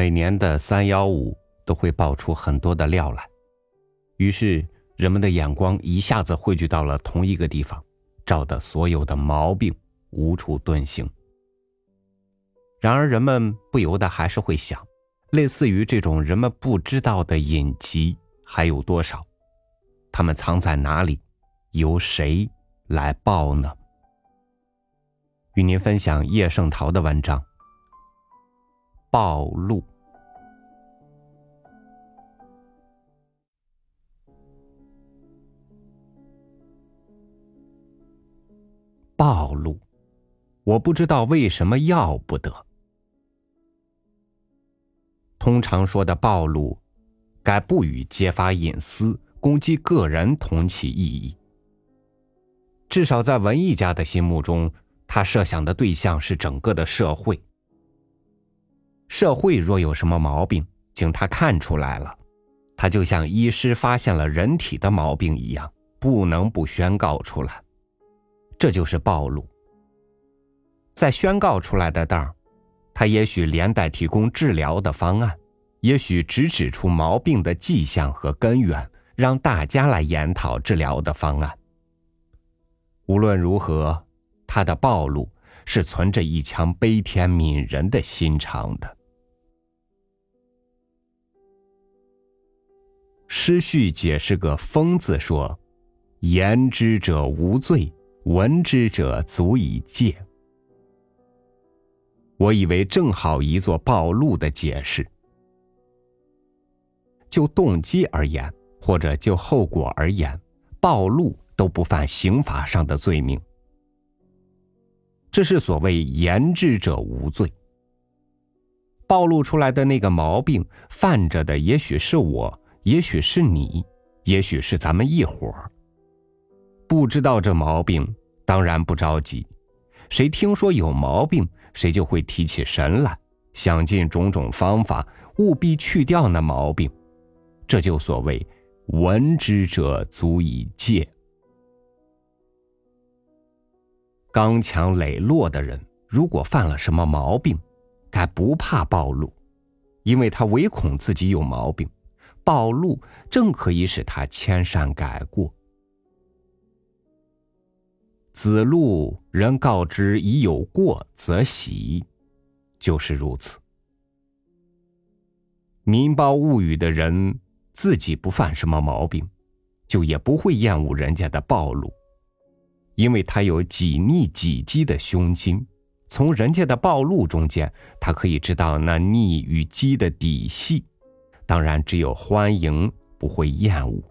每年的三幺五都会爆出很多的料来，于是人们的眼光一下子汇聚到了同一个地方，照得所有的毛病无处遁形。然而，人们不由得还是会想，类似于这种人们不知道的隐疾还有多少？他们藏在哪里？由谁来报呢？与您分享叶圣陶的文章《暴露》。暴露，我不知道为什么要不得。通常说的暴露，该不予揭发隐私、攻击个人同其意义。至少在文艺家的心目中，他设想的对象是整个的社会。社会若有什么毛病，经他看出来了，他就像医师发现了人体的毛病一样，不能不宣告出来。这就是暴露。在宣告出来的当儿。他也许连带提供治疗的方案，也许只指出毛病的迹象和根源，让大家来研讨治疗的方案。无论如何，他的暴露是存着一腔悲天悯人的心肠的。诗序解释个“疯”字，说：“言之者无罪，闻之者足以戒。”我以为正好一座暴露的解释。就动机而言，或者就后果而言，暴露都不犯刑法上的罪名。这是所谓言之者无罪。暴露出来的那个毛病，犯着的也许是我，也许是你，也许是咱们一伙儿。不知道这毛病，当然不着急。谁听说有毛病？谁就会提起神来，想尽种种方法，务必去掉那毛病。这就所谓“闻之者足以戒”。刚强磊落的人，如果犯了什么毛病，该不怕暴露，因为他唯恐自己有毛病，暴露正可以使他迁善改过。子路人告之已有过，则喜，就是如此。民胞物语的人自己不犯什么毛病，就也不会厌恶人家的暴露，因为他有己逆己积的胸襟，从人家的暴露中间，他可以知道那逆与积的底细，当然只有欢迎，不会厌恶。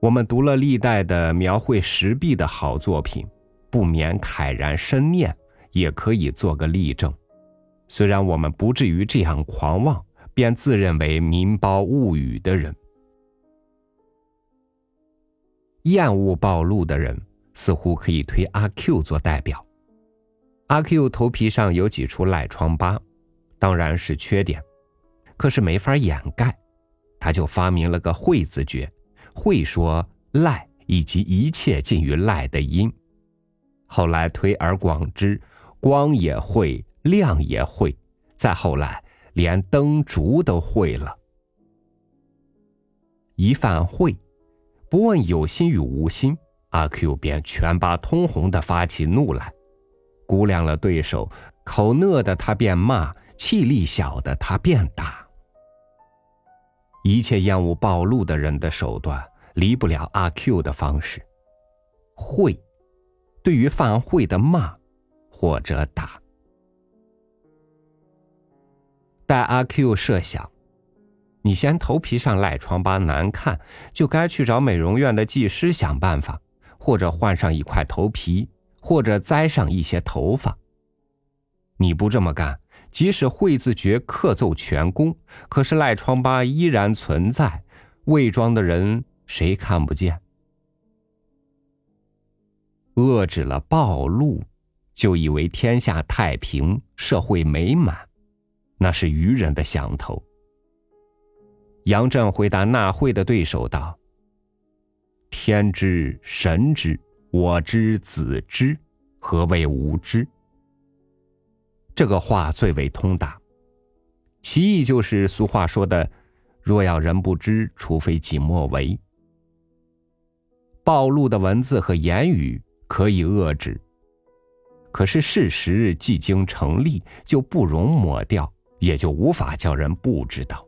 我们读了历代的描绘石壁的好作品，不免慨然深念，也可以做个例证。虽然我们不至于这样狂妄，便自认为民胞物语的人，厌恶暴露的人，似乎可以推阿 Q 做代表。阿 Q 头皮上有几处赖疮疤，当然是缺点，可是没法掩盖，他就发明了个会字诀。会说赖以及一切近于赖的音，后来推而广之，光也会，亮也会，再后来连灯烛都会了。一犯会，不问有心与无心，阿 Q 便全巴通红的发起怒来，估量了对手，口讷的他便骂，气力小的他便打。一切厌恶暴露的人的手段，离不了阿 Q 的方式。会，对于犯会的骂，或者打。待阿 Q 设想，你嫌头皮上赖疮疤难看，就该去找美容院的技师想办法，或者换上一块头皮，或者栽上一些头发。你不这么干。即使会字诀刻奏全功，可是赖疮疤依然存在。伪装的人谁看不见？遏制了暴露，就以为天下太平，社会美满，那是愚人的想头。杨震回答纳会的对手道：“天知，神知，我知，子知，何谓无知？”这个话最为通达。其意就是俗话说的“若要人不知，除非己莫为”。暴露的文字和言语可以遏制，可是事实既经成立，就不容抹掉，也就无法叫人不知道。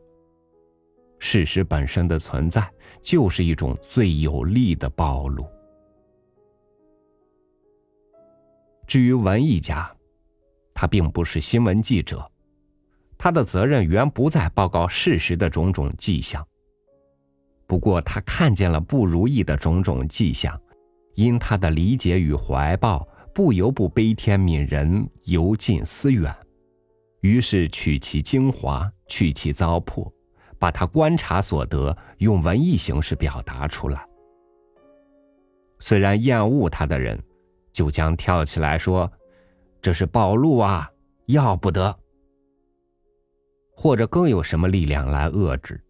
事实本身的存在，就是一种最有力的暴露。至于文艺家，他并不是新闻记者，他的责任原不在报告事实的种种迹象。不过，他看见了不如意的种种迹象，因他的理解与怀抱，不由不悲天悯人，由近思远，于是取其精华，去其糟粕。把他观察所得用文艺形式表达出来。虽然厌恶他的人，就将跳起来说：“这是暴露啊，要不得。”或者更有什么力量来遏制，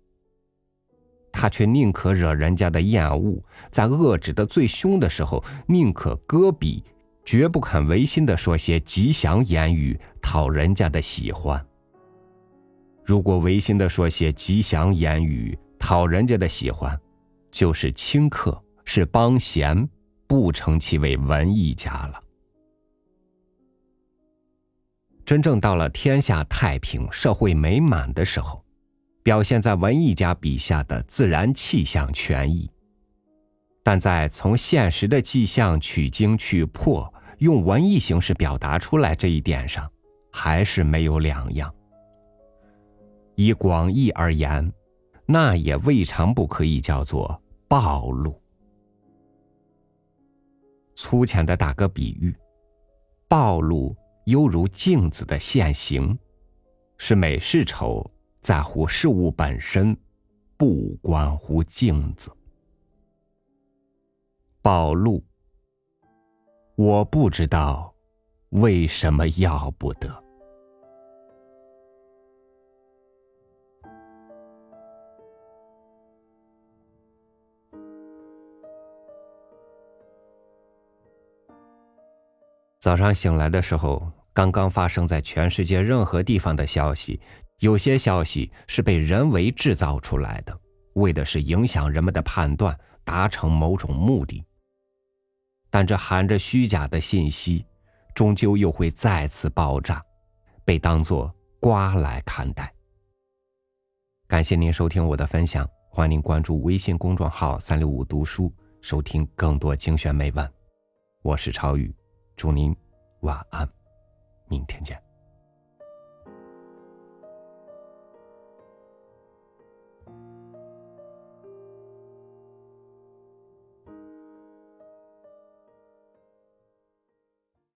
他却宁可惹人家的厌恶，在遏制的最凶的时候，宁可搁笔，绝不肯违心的说些吉祥言语，讨人家的喜欢。如果违心的说些吉祥言语讨人家的喜欢，就是轻客，是帮闲，不称其为文艺家了。真正到了天下太平、社会美满的时候，表现在文艺家笔下的自然气象全异，但在从现实的迹象取经去破，用文艺形式表达出来这一点上，还是没有两样。以广义而言，那也未尝不可以叫做暴露。粗浅的打个比喻，暴露犹如镜子的现形，是美是丑在乎事物本身，不关乎镜子。暴露，我不知道为什么要不得。早上醒来的时候，刚刚发生在全世界任何地方的消息，有些消息是被人为制造出来的，为的是影响人们的判断，达成某种目的。但这含着虚假的信息，终究又会再次爆炸，被当作瓜来看待。感谢您收听我的分享，欢迎您关注微信公众号“三六五读书”，收听更多精选美文。我是超宇。祝您晚安，明天见。